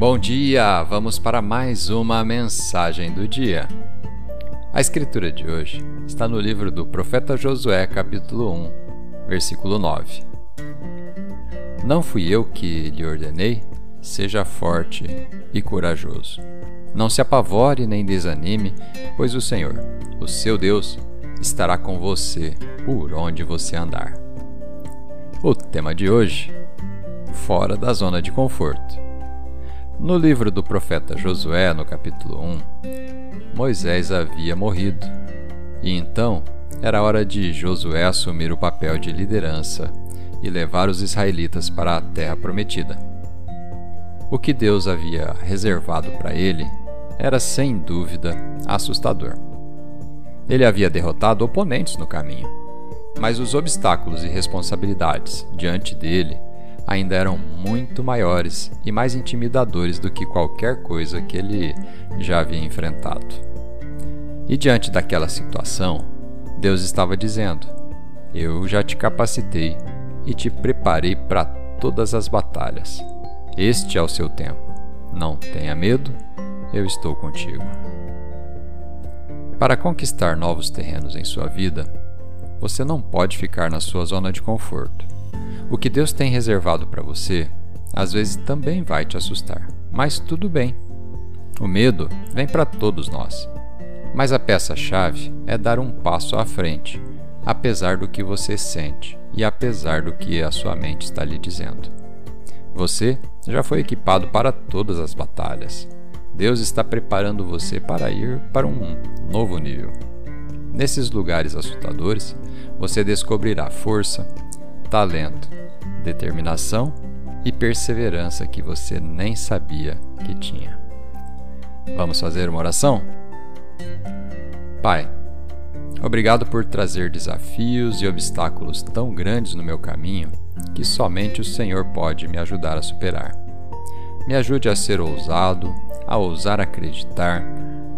Bom dia! Vamos para mais uma mensagem do dia. A escritura de hoje está no livro do profeta Josué, capítulo 1, versículo 9. Não fui eu que lhe ordenei? Seja forte e corajoso. Não se apavore nem desanime, pois o Senhor, o seu Deus, estará com você por onde você andar. O tema de hoje: Fora da zona de conforto. No livro do profeta Josué, no capítulo 1, Moisés havia morrido, e então era hora de Josué assumir o papel de liderança e levar os israelitas para a terra prometida. O que Deus havia reservado para ele era sem dúvida assustador. Ele havia derrotado oponentes no caminho, mas os obstáculos e responsabilidades diante dele ainda eram muito maiores e mais intimidadores do que qualquer coisa que ele já havia enfrentado. E diante daquela situação, Deus estava dizendo: Eu já te capacitei e te preparei para todas as batalhas. Este é o seu tempo. Não tenha medo, eu estou contigo. Para conquistar novos terrenos em sua vida, você não pode ficar na sua zona de conforto. O que Deus tem reservado para você às vezes também vai te assustar, mas tudo bem. O medo vem para todos nós. Mas a peça-chave é dar um passo à frente, apesar do que você sente e apesar do que a sua mente está lhe dizendo. Você já foi equipado para todas as batalhas. Deus está preparando você para ir para um novo nível. Nesses lugares assustadores, você descobrirá força, talento, determinação e perseverança que você nem sabia que tinha. Vamos fazer uma oração? Pai, obrigado por trazer desafios e obstáculos tão grandes no meu caminho que somente o Senhor pode me ajudar a superar. Me ajude a ser ousado, a ousar acreditar,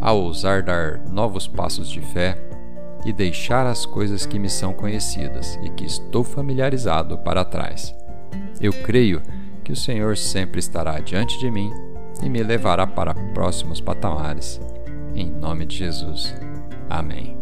a ousar dar novos passos de fé e deixar as coisas que me são conhecidas e que estou familiarizado para trás. Eu creio que o Senhor sempre estará diante de mim e me levará para próximos patamares. Em nome de Jesus. Amém.